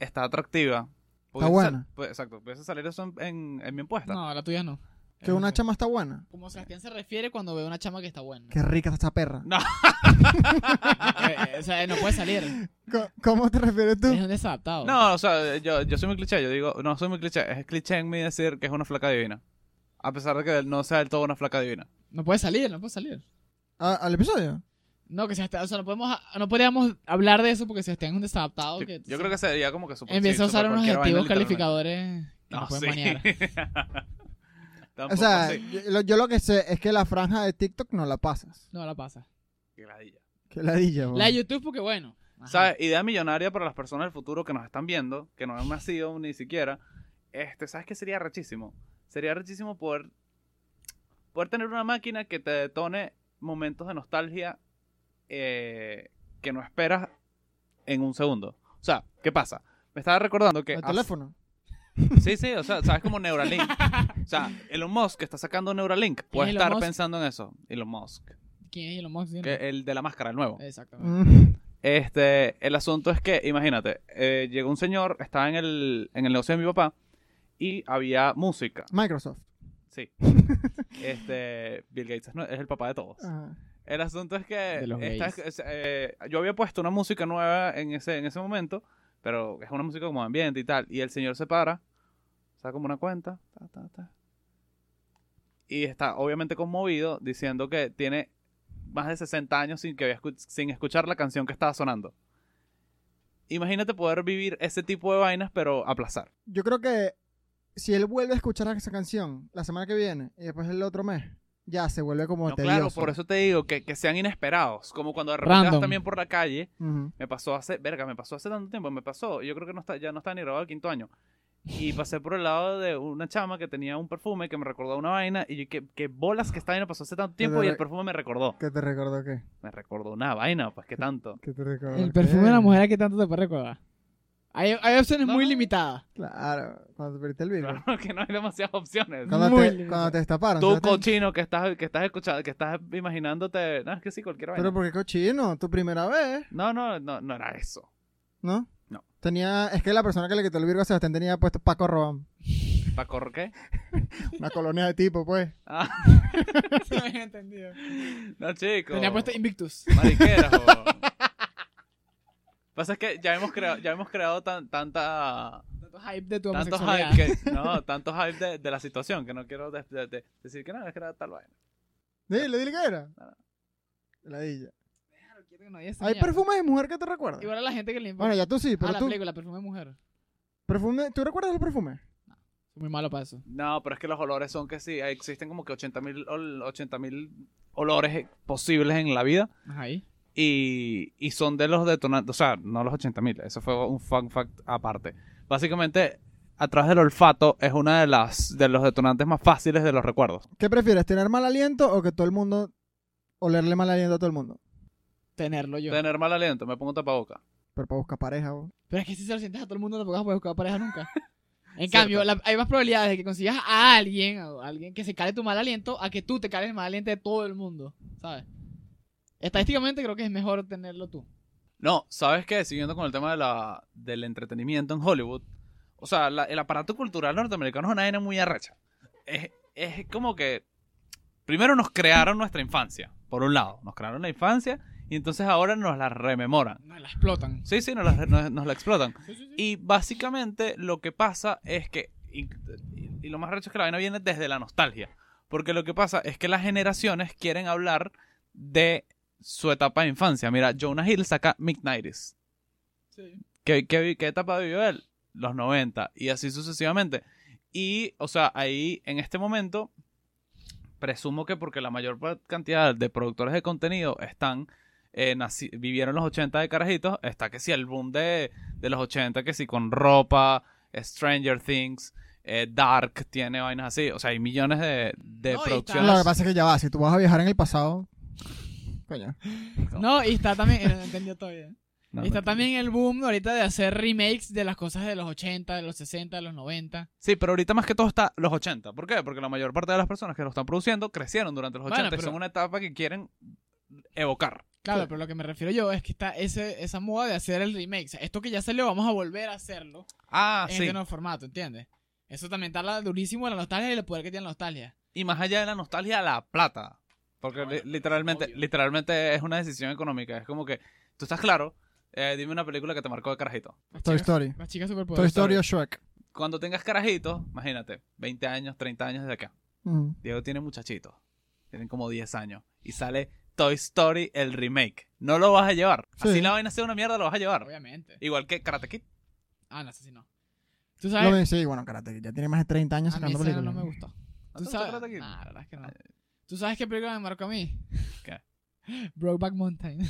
está atractiva. pudiese buena. sal- pu- exacto, pudiese salir eso en, en, en mi encuesta. No, la tuya no. Que una chama está buena. Como Sebastián se refiere cuando ve una chama que está buena. Qué rica está esa perra. No. [LAUGHS] O sea, no puede salir. Co- ¿Cómo te refieres tú? Es un desadaptado. No, o sea, yo, yo soy muy cliché, yo digo, no soy muy cliché, es cliché en mí decir que es una flaca divina. A pesar de que no sea del todo una flaca divina. No puede salir, no puede salir. Ah, ¿Al episodio? No, que Sebastián, o sea, no podemos, no podríamos hablar de eso porque Sebastián es un desadaptado. Yo, que, yo creo que sería como que super, empieza a usar super unos cualquier vaina, adjetivos literalmente. calificadores que No, nos pueden sí. [LAUGHS] O sea, yo, lo- yo lo que sé es que la franja de TikTok no la pasas. No la pasa. Qué ladilla. Qué ladilla. La de YouTube porque bueno. Ajá. ¿Sabes? Idea millonaria para las personas del futuro que nos están viendo, que no han nacido ni siquiera. Este, ¿sabes qué sería rechísimo? Sería rechísimo poder, poder tener una máquina que te detone momentos de nostalgia eh, que no esperas en un segundo. O sea, ¿qué pasa? Me estaba recordando que... El hace- teléfono. Sí, sí, o sea, ¿sabes como Neuralink? O sea, Elon Musk que está sacando Neuralink puede Elon estar Musk? pensando en eso. Elon Musk. ¿Quién es Elon Musk? Que el de la máscara, el nuevo. Exactamente. Mm. Este, el asunto es que, imagínate, eh, llegó un señor, estaba en el, en el negocio de mi papá y había música. Microsoft. Sí. Este, Bill Gates es, el papá de todos. Ajá. El asunto es que esta- es- eh, yo había puesto una música nueva en ese, en ese momento, pero es una música como ambiente y tal. Y el señor se para, saca como una cuenta, ta, ta, ta, y está obviamente conmovido diciendo que tiene más de 60 años sin, que había escu- sin escuchar la canción que estaba sonando. Imagínate poder vivir ese tipo de vainas, pero aplazar. Yo creo que si él vuelve a escuchar esa canción la semana que viene y después el otro mes, ya se vuelve como No, tedioso. claro, por eso te digo que, que sean inesperados. Como cuando de repente vas también por la calle. Me pasó hace, verga, me pasó hace tanto tiempo, me pasó, yo creo que no está, ya no está ni grabado el quinto año. Y pasé por el lado de una chama que tenía un perfume que me recordó una vaina y yo, que, que bolas que esta vaina pasó hace tanto tiempo y el perfume me recordó. ¿Qué te recordó qué? Me recordó una vaina, pues qué tanto. ¿Qué te recordó El qué? perfume de la mujer a qué tanto te puede recordar. Hay, hay opciones No, muy no. limitadas. Claro, cuando te perdiste el virus. Claro [LAUGHS] que no hay demasiadas opciones. Cuando, Muy te, cuando te destaparon. Tú ¿sabes? cochino que estás, que estás escuchando, que estás imaginándote, no, es que sí, cualquier vaina. Pero ¿por qué cochino? Tu primera vez, No, no, no, no era eso. ¿no? Tenía, es que la persona que le quitó el virgo a Sebastián tenía puesto Paco Robán. ¿Para correr qué? [LAUGHS] Una colonia de tipo, pues. Ah, [LAUGHS] Se me había entendido. no, chico. Tenía puesto Invictus. Mariquera, [LAUGHS] jo. Pasa es que ya hemos creado, ya hemos creado tan, tanta Tanto hype de tu tanto hype que no, tanto hype de, de la situación que no quiero de- de- de- decir que no, es que era tal vaina. Dile, dile que era. Ladilla. Quiero que no ¿Hay perfumes de mujer que te recuerdan? Igual a la gente que le importa. Bueno, ya tú sí, ah, pero la tú. película, perfume de mujer. Perfume, ¿Tú recuerdas el perfume? Soy muy malo para eso. No, pero es que los olores son que sí, existen como que 80 mil olores posibles en la vida Ajá, ahí. y, y son de los detonantes, o sea, no los 80 mil, eso fue un fun fact aparte. Básicamente, a través del olfato es una de las de los detonantes más fáciles de los recuerdos. ¿Qué prefieres, tener mal aliento o que todo el mundo. olerle mal aliento a todo el mundo? Tenerlo yo. Tener mal aliento, me pongo tapaboca. Pero para buscar pareja, vos. Pero es que si se lo sientes a todo el mundo, tampoco vas a poder buscar pareja nunca. [LAUGHS] En Cierto. cambio, la- hay más probabilidades de que consigas a alguien, a alguien que se cale tu mal aliento, a que tú te cales el mal aliento de todo el mundo, ¿sabes? Estadísticamente creo que es mejor tenerlo tú. No, ¿sabes qué? Siguiendo con el tema de la, del entretenimiento en Hollywood. O sea, la- el aparato cultural norteamericano es una vaina muy arrecha. Es, es como que... Primero nos crearon nuestra infancia, por un lado. Nos crearon la infancia y entonces ahora nos la rememoran. No, la explotan. Sí, sí, nos la, nos- nos la explotan. Sí, sí, sí. Y básicamente lo que pasa es que... Y, lo más arrecho es que la vaina viene desde la nostalgia. Porque lo que pasa es que las generaciones quieren hablar de su etapa de infancia. Mira, Jonah Hill saca Mid-90s. ¿Qué, qué, qué etapa vivió él? Los 90 y así sucesivamente. Y, o sea, ahí en este momento, presumo que porque la mayor cantidad de productores de contenido están, eh, naci- vivieron los 80 de carajitos, está que sí, el boom de, de los 80, que sí, con ropa, Stranger Things, eh, Dark, tiene vainas así. O sea, hay millones de, de No, y producciones. Lo que pasa es que ya va, si tú vas a viajar en el pasado. Coño. No, y está también, eh, no entendió todavía. [LAUGHS] No, y está no. también el boom ahorita de hacer remakes de las cosas de los 80, de los 60, de los 90. Sí, pero ahorita más que todo está los 80. ¿Por qué? Porque la mayor parte de las personas que lo están produciendo crecieron durante los 80 Bueno, y pero- son una etapa que quieren evocar. Claro, Sí. pero lo que me refiero yo es que está ese, esa moda de hacer el remake. O sea, esto que ya salió, vamos a volver a hacerlo Ah, en sí. este nuevo formato, ¿entiendes? Eso también está durísimo de la nostalgia y el poder que tiene la nostalgia. Y más allá de la nostalgia, la plata. Porque bueno, li- literalmente, obvio. literalmente es una decisión económica. Es como que, tú estás claro, Eh, dime una película que te marcó de carajito. Toy Story. Las chicas Toy. Story o Shrek. Cuando tengas carajitos, imagínate, 20 años, 30 años desde acá. Mm. Diego tiene muchachitos. Tienen como 10 años. Y sale Toy Story, el remake. No lo vas a llevar. Sí. Así la vaina sea una mierda, lo vas a llevar. Obviamente. Igual que Karate Kid. Ah, no, ese sí no. Tú sabes, ven- sí, bueno, karate, ya tiene más de 30 años a sacando películas. no me gustó. ¿No ¿Tú sabes? Karate Kid? Nah, la verdad es que no. [LAUGHS] ¿Tú sabes qué película me marcó a mí? ¿Qué? [LAUGHS] Brokeback Mountain. [LAUGHS]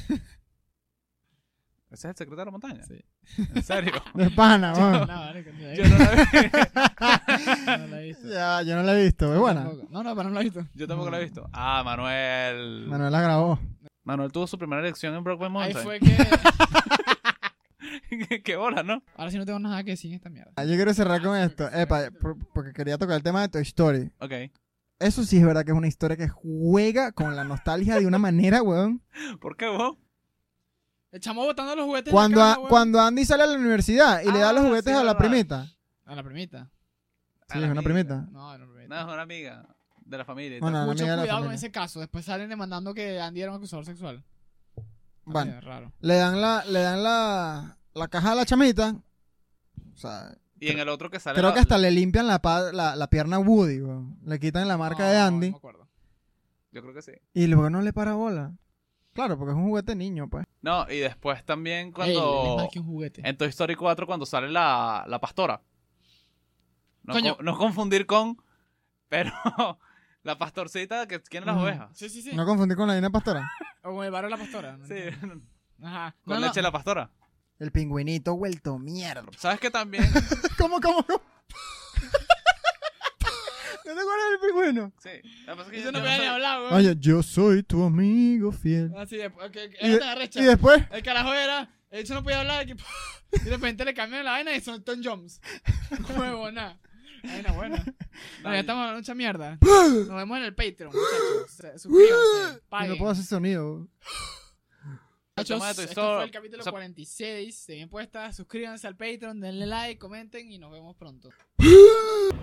¿Ese es el secreto de la montaña? Sí. ¿En serio? [LAUGHS] De pana, no, weón. he Yo no la vi. visto, [LAUGHS] no la he visto. Ya, yo no la he visto, es buena. No, no, pero no la he visto. Yo tampoco la he visto. Ah, Manuel. Manuel la grabó. Manuel tuvo su primera elección en Ahí Mountain. fue que... [LAUGHS] Qué bola, ¿no? Ahora sí no tengo nada que decir en esta mierda. Ah, Yo quiero cerrar con Ah, esto. porque- Epa, por- porque quería tocar el tema de Toy Story. Ok. Eso sí es verdad que es una historia que juega con la nostalgia de una manera, weón. ¿Por qué vos? El chamo botando los juguetes. en Cuando, a- cuando Andy sale a la universidad y le da Ah, los juguetes sí, a la verdad. primita. A la primita. Sí, es una amiga. primita. No, a la primita. No, es una amiga de la familia. Bueno, una Mucho amiga de la cuidado con familia. ese caso. Después salen demandando que Andy era un acusador sexual. Bueno, raro. le dan la, le dan la, la caja a la chamita. O sea, Y en el otro que sale. creo la- que hasta le limpian la, la, la pierna a Woody, weón. Le quitan la marca No, de no, Andy No, me acuerdo. Yo creo que sí. y luego no le para bola. Claro, porque es un juguete niño, pues. No, y después también Ey, cuando. es más que un juguete. En Toy Story 4, cuando sale la, la pastora. No, Coño. co- no confundir con. Pero. [LAUGHS] la pastorcita que tiene las ovejas. Sí, sí, sí. No confundir con la Dina Pastora. [LAUGHS] O con el barrio de la pastora. ¿no? Sí. Ajá. Con No, no. leche de la pastora. El pingüinito vuelto mierda. ¿Sabes qué también? [LAUGHS] ¿Cómo, cómo, cómo? ¿No te acuerdas del pingüino? Sí. Lo que pasa es que Eso yo- no me había hablado, weón. Oye, yo soy tu amigo fiel. Así después. Que, que, Y, de- y después, El carajo era. Eso no podía hablar. que- [LAUGHS] Y de repente le cambian la vaina y son Tom Jones. [LAUGHS] Huevona. Vaina buena. Bueno, ya estamos hablando mucha mierda. [GASPS] Nos vemos en el Patreon, muchachos. Se- Suscríbanse. [GASPS] Paguen. no puedo hacer sonido. El [GASPS] Muchachos, esto fue el capítulo o sea- 46 de Bien Puesta. Suscríbanse al Patreon, denle like, comenten y nos vemos pronto. [LAUGHS]